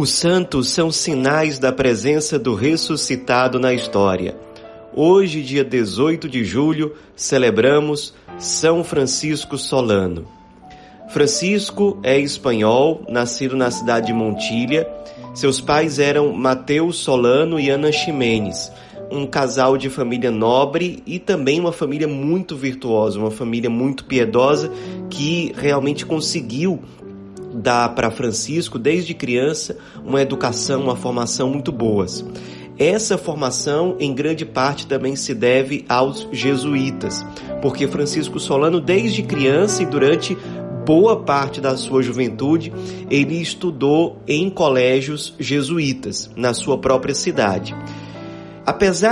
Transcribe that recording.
Os santos são sinais da presença do ressuscitado na história. Hoje, dia 18 de julho, celebramos São Francisco Solano. Francisco é espanhol, nascido na cidade de Montilha. Seus pais eram Mateus Solano e Ana Ximenes, um casal de família nobre e também uma família muito virtuosa, uma família muito piedosa que realmente conseguiu dá para Francisco, desde criança, uma educação, uma formação muito boas. Essa formação, em grande parte, também se deve aos jesuítas, porque Francisco Solano, desde criança e durante boa parte da sua juventude, ele estudou em colégios jesuítas, na sua própria cidade. Apesar